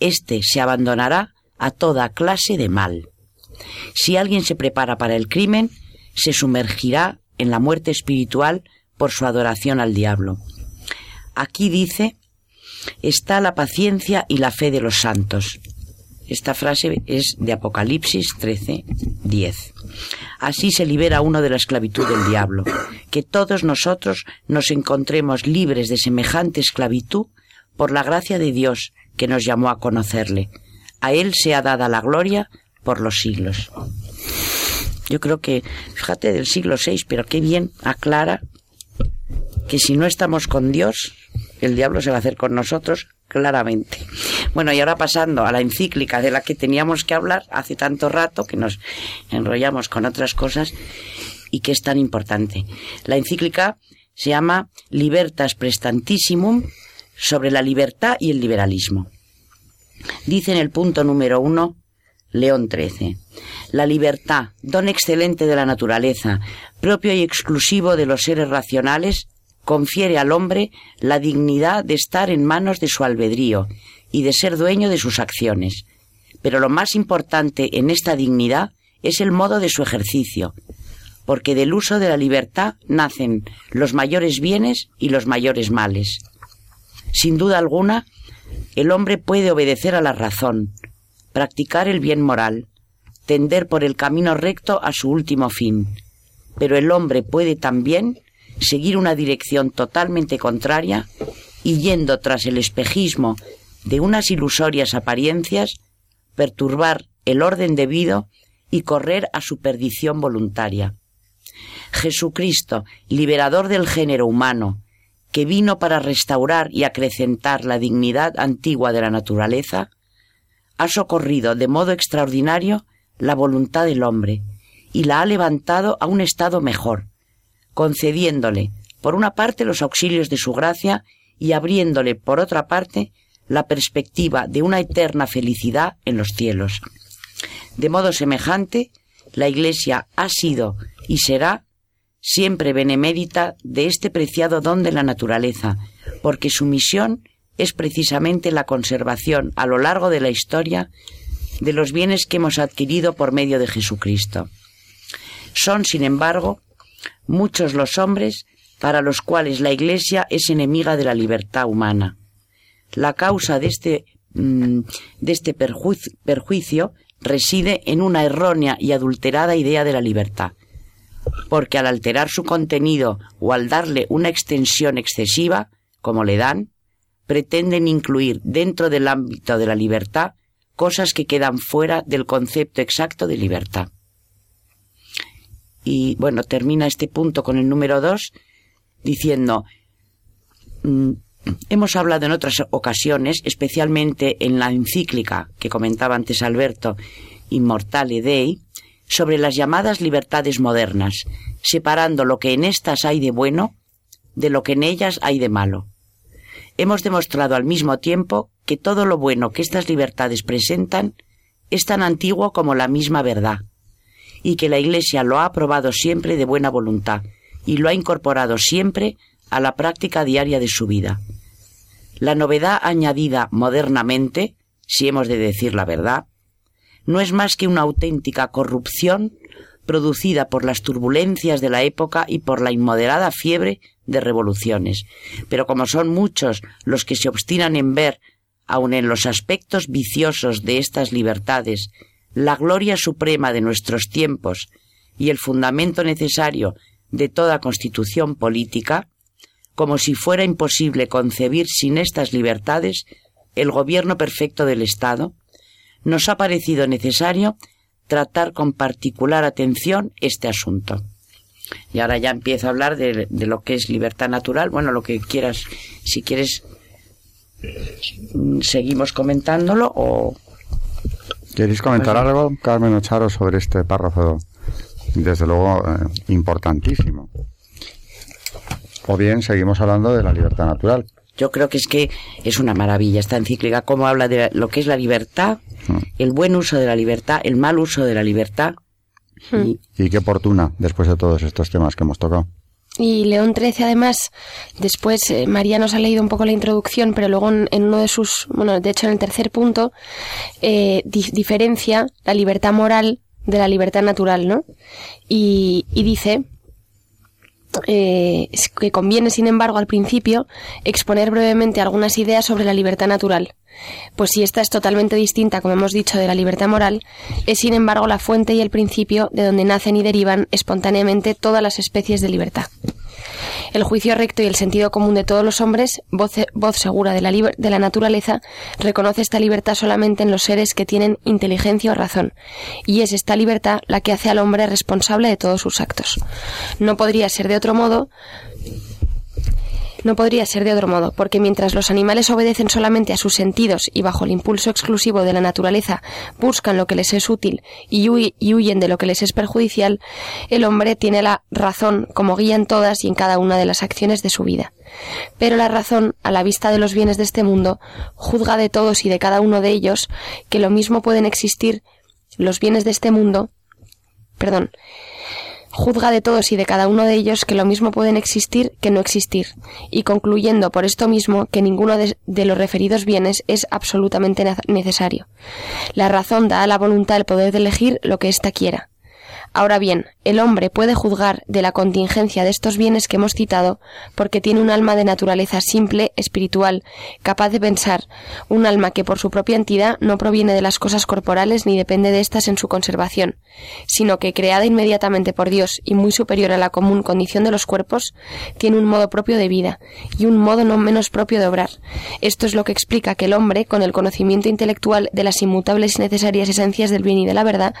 éste se abandonará a toda clase de mal. Si alguien se prepara para el crimen, se sumergirá en la muerte espiritual por su adoración al diablo. Aquí dice está la paciencia y la fe de los santos. Esta frase es de Apocalipsis 13, 10. Así se libera uno de la esclavitud del diablo. Que todos nosotros nos encontremos libres de semejante esclavitud por la gracia de Dios que nos llamó a conocerle. A Él sea dada la gloria por los siglos. Yo creo que, fíjate, del siglo VI, pero qué bien aclara que si no estamos con Dios, el diablo se va a hacer con nosotros claramente. Bueno, y ahora pasando a la encíclica de la que teníamos que hablar hace tanto rato que nos enrollamos con otras cosas y que es tan importante. La encíclica se llama Libertas Prestantissimum sobre la libertad y el liberalismo. Dice en el punto número uno León XIII. La libertad, don excelente de la naturaleza, propio y exclusivo de los seres racionales, confiere al hombre la dignidad de estar en manos de su albedrío y de ser dueño de sus acciones. Pero lo más importante en esta dignidad es el modo de su ejercicio. porque del uso de la libertad nacen los mayores bienes y los mayores males. Sin duda alguna, el hombre puede obedecer a la razón, practicar el bien moral, tender por el camino recto a su último fin, pero el hombre puede también seguir una dirección totalmente contraria y yendo tras el espejismo de unas ilusorias apariencias, perturbar el orden debido y correr a su perdición voluntaria. Jesucristo, liberador del género humano, que vino para restaurar y acrecentar la dignidad antigua de la naturaleza, ha socorrido de modo extraordinario la voluntad del hombre y la ha levantado a un estado mejor, concediéndole, por una parte, los auxilios de su gracia y abriéndole, por otra parte, la perspectiva de una eterna felicidad en los cielos. De modo semejante, la Iglesia ha sido y será siempre benemérita de este preciado don de la naturaleza, porque su misión es precisamente la conservación a lo largo de la historia de los bienes que hemos adquirido por medio de Jesucristo. Son, sin embargo, muchos los hombres para los cuales la Iglesia es enemiga de la libertad humana. La causa de este, mm, de este perjuicio reside en una errónea y adulterada idea de la libertad porque al alterar su contenido o al darle una extensión excesiva, como le dan, pretenden incluir dentro del ámbito de la libertad cosas que quedan fuera del concepto exacto de libertad. Y bueno, termina este punto con el número dos diciendo, mm, hemos hablado en otras ocasiones, especialmente en la encíclica que comentaba antes Alberto, Immortale Dei, sobre las llamadas libertades modernas, separando lo que en éstas hay de bueno de lo que en ellas hay de malo. Hemos demostrado al mismo tiempo que todo lo bueno que estas libertades presentan es tan antiguo como la misma verdad, y que la Iglesia lo ha aprobado siempre de buena voluntad y lo ha incorporado siempre a la práctica diaria de su vida. La novedad añadida modernamente, si hemos de decir la verdad, no es más que una auténtica corrupción producida por las turbulencias de la época y por la inmoderada fiebre de revoluciones. Pero como son muchos los que se obstinan en ver, aun en los aspectos viciosos de estas libertades, la gloria suprema de nuestros tiempos y el fundamento necesario de toda constitución política, como si fuera imposible concebir sin estas libertades el gobierno perfecto del Estado, nos ha parecido necesario tratar con particular atención este asunto. Y ahora ya empiezo a hablar de, lo que es libertad natural. Bueno, lo que quieras, si quieres, seguimos comentándolo o... ¿Queréis comentar algo, Carmen Ocharo, sobre este párrafo? Desde luego, eh, importantísimo. O bien seguimos hablando de la libertad natural. Yo creo que es que es una maravilla esta encíclica, cómo habla de lo que es la libertad, mm. el buen uso de la libertad, el mal uso de la libertad. Hmm. Y, qué oportuna después de todos estos temas que hemos tocado. Y León XIII, además, después, eh, María nos ha leído un poco la introducción, pero luego en, uno de sus, bueno, de hecho en el tercer punto, eh, diferencia la libertad moral de la libertad natural, ¿no? Y, y dice eh, que conviene, sin embargo, al principio exponer brevemente algunas ideas sobre la libertad natural. Pues si esta es totalmente distinta, como hemos dicho, de la libertad moral, es sin embargo la fuente y el principio de donde nacen y derivan espontáneamente todas las especies de libertad. El juicio recto y el sentido común de todos los hombres, voz, segura de la, naturaleza, reconoce esta libertad solamente en los seres que tienen inteligencia o razón, y es esta libertad la que hace al hombre responsable de todos sus actos. No podría ser de otro modo no podría ser de otro modo, porque mientras los animales obedecen solamente a sus sentidos y bajo el impulso exclusivo de la naturaleza buscan lo que les es útil y, huyen de lo que les es perjudicial, el hombre tiene la razón como guía en todas y en cada una de las acciones de su vida. Pero la razón, a la vista de los bienes de este mundo, juzga de todos y de cada uno de ellos que lo mismo pueden existir los bienes de este mundo, perdón, juzga de todos y de cada uno de ellos que lo mismo pueden existir que no existir, y concluyendo por esto mismo que ninguno de, los referidos bienes es absolutamente necesario. La razón da a la voluntad el poder de elegir lo que ésta quiera. Ahora bien, el hombre puede juzgar de la contingencia de estos bienes que hemos citado porque tiene un alma de naturaleza simple, espiritual, capaz de pensar, un alma que por su propia entidad no proviene de las cosas corporales ni depende de éstas en su conservación, sino que creada inmediatamente por Dios y muy superior a la común condición de los cuerpos, tiene un modo propio de vida y un modo no menos propio de obrar. Esto es lo que explica que el hombre, con el conocimiento intelectual de las inmutables y necesarias esencias del bien y de la verdad,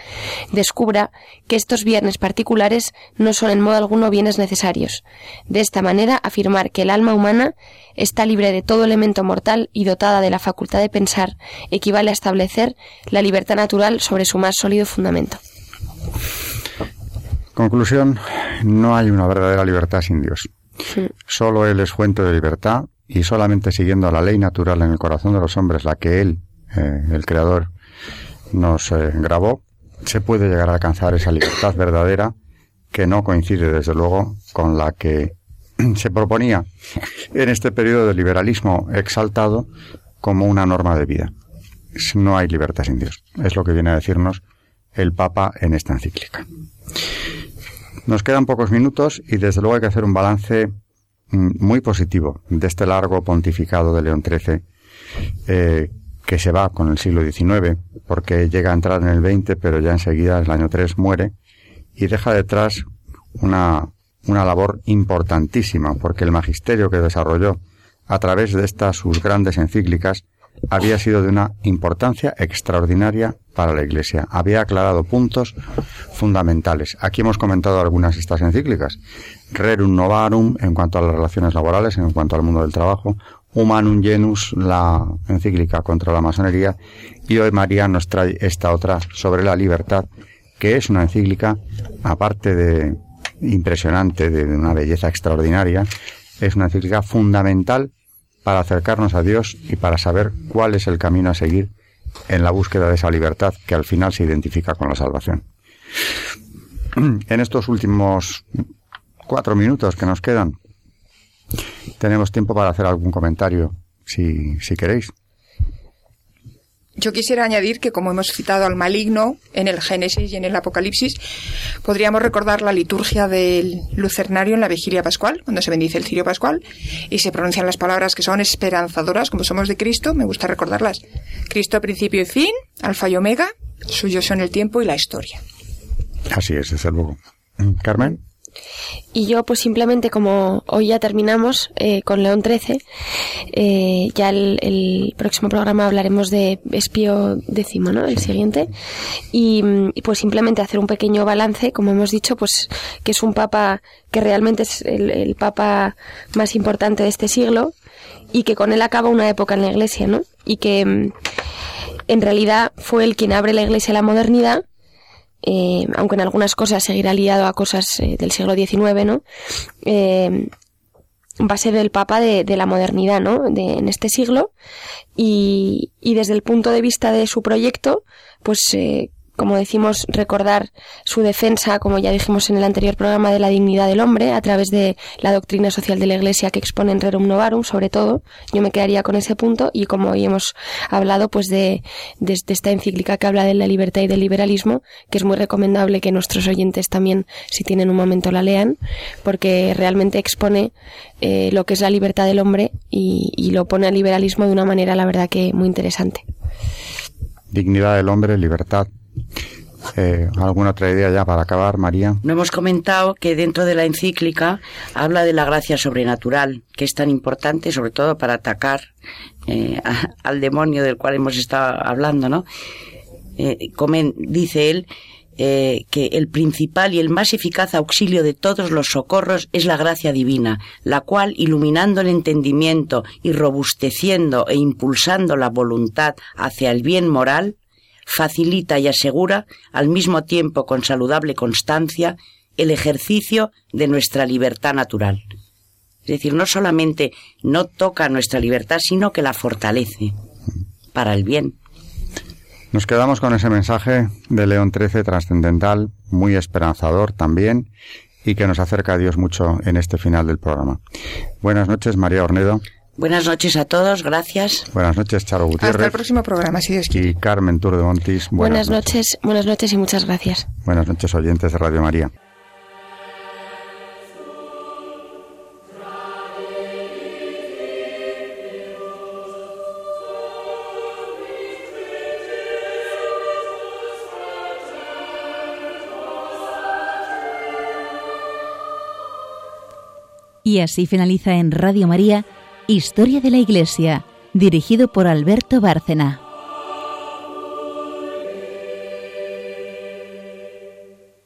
descubra que estos bienes particulares no son en modo alguno bienes necesarios. De esta manera, afirmar que el alma humana está libre de todo elemento mortal y dotada de la facultad de pensar equivale a establecer la libertad natural sobre su más sólido fundamento. Conclusión, no hay una verdadera libertad sin Dios. Solo Él es fuente de libertad y solamente siguiendo la ley natural en el corazón de los hombres, la que Él, eh, el Creador, nos eh, grabó, se puede llegar a alcanzar esa libertad verdadera que no coincide desde luego con la que se proponía en este periodo de liberalismo exaltado como una norma de vida. No hay libertad sin Dios. Es lo que viene a decirnos el Papa en esta encíclica. Nos quedan pocos minutos y desde luego hay que hacer un balance mm, muy positivo de este largo pontificado de León XIII que se va con el siglo XIX, porque llega a entrar en el XX, pero ya enseguida, en el año 3, muere y deja detrás una, una labor importantísima, porque el magisterio que desarrolló a través de estas sus grandes encíclicas había sido de una importancia extraordinaria para la Iglesia. Había aclarado puntos fundamentales. Aquí hemos comentado algunas de estas encíclicas. Rerum Novarum en cuanto a las relaciones laborales, en cuanto al mundo del trabajo. Humanum Genus, la encíclica contra la masonería, y hoy María nos trae esta otra sobre la libertad, que es una encíclica, aparte de impresionante, de una belleza extraordinaria, es una encíclica fundamental para acercarnos a Dios y para saber cuál es el camino a seguir en la búsqueda de esa libertad que al final se identifica con la salvación. En estos últimos cuatro minutos que nos quedan, tenemos tiempo para hacer algún comentario, si, si queréis. Yo quisiera añadir que, como hemos citado al maligno en el Génesis y en el Apocalipsis, podríamos recordar la liturgia del lucernario en la vigilia pascual, cuando se bendice el cirio pascual y se pronuncian las palabras que son esperanzadoras, como somos de Cristo, me gusta recordarlas. Cristo principio y fin, alfa y omega, suyo son el tiempo y la historia. Así es, desde luego. Carmen. Y yo, pues simplemente como hoy ya terminamos eh, con León XIII, eh, ya el, próximo programa hablaremos de Espío X, ¿no? El siguiente. Y, pues simplemente hacer un pequeño balance, como hemos dicho, pues que es un papa que realmente es el, papa más importante de este siglo y que con él acaba una época en la iglesia, ¿no? Y que mm, en realidad fue el quien abre la iglesia a la modernidad eh, aunque en algunas cosas seguirá liado a cosas eh, del siglo XIX, ¿no? Eh, va a ser el Papa de, la modernidad, ¿no? De, en este siglo y, y, desde el punto de vista de su proyecto, pues como decimos, recordar su defensa, como ya dijimos en el anterior programa, de la dignidad del hombre a través de la doctrina social de la Iglesia que expone en Rerum Novarum, sobre todo. Yo me quedaría con ese punto y como hoy hemos hablado, pues de, de, esta encíclica que habla de la libertad y del liberalismo, que es muy recomendable que nuestros oyentes también, si tienen un momento, la lean, porque realmente expone eh, lo que es la libertad del hombre y, y lo pone al liberalismo de una manera, la verdad, que muy interesante. Dignidad del hombre, libertad, eh, ¿Alguna otra idea ya para acabar, María? No hemos comentado que dentro de la encíclica habla de la gracia sobrenatural, que es tan importante sobre todo para atacar eh, al demonio del cual hemos estado hablando, ¿no? Eh, dice él que el principal y el más eficaz auxilio de todos los socorros es la gracia divina, la cual, iluminando el entendimiento y robusteciendo e impulsando la voluntad hacia el bien moral, facilita y asegura, al mismo tiempo con saludable constancia, el ejercicio de nuestra libertad natural. Es decir, no solamente no toca nuestra libertad, sino que la fortalece para el bien. Nos quedamos con ese mensaje de León XIII trascendental, muy esperanzador también, y que nos acerca a Dios mucho en este final del programa. Buenas noches, María Ornedo. Buenas noches a todos, gracias. Buenas noches, Charo Gutiérrez. Hasta el próximo programa, si Dios quiere. Y Carmen Tour de Montis. Buenas, noches. buenas noches y muchas gracias. Buenas noches, oyentes de Radio María. Y así finaliza en Radio María Historia de la Iglesia, dirigido por Alberto Bárcena.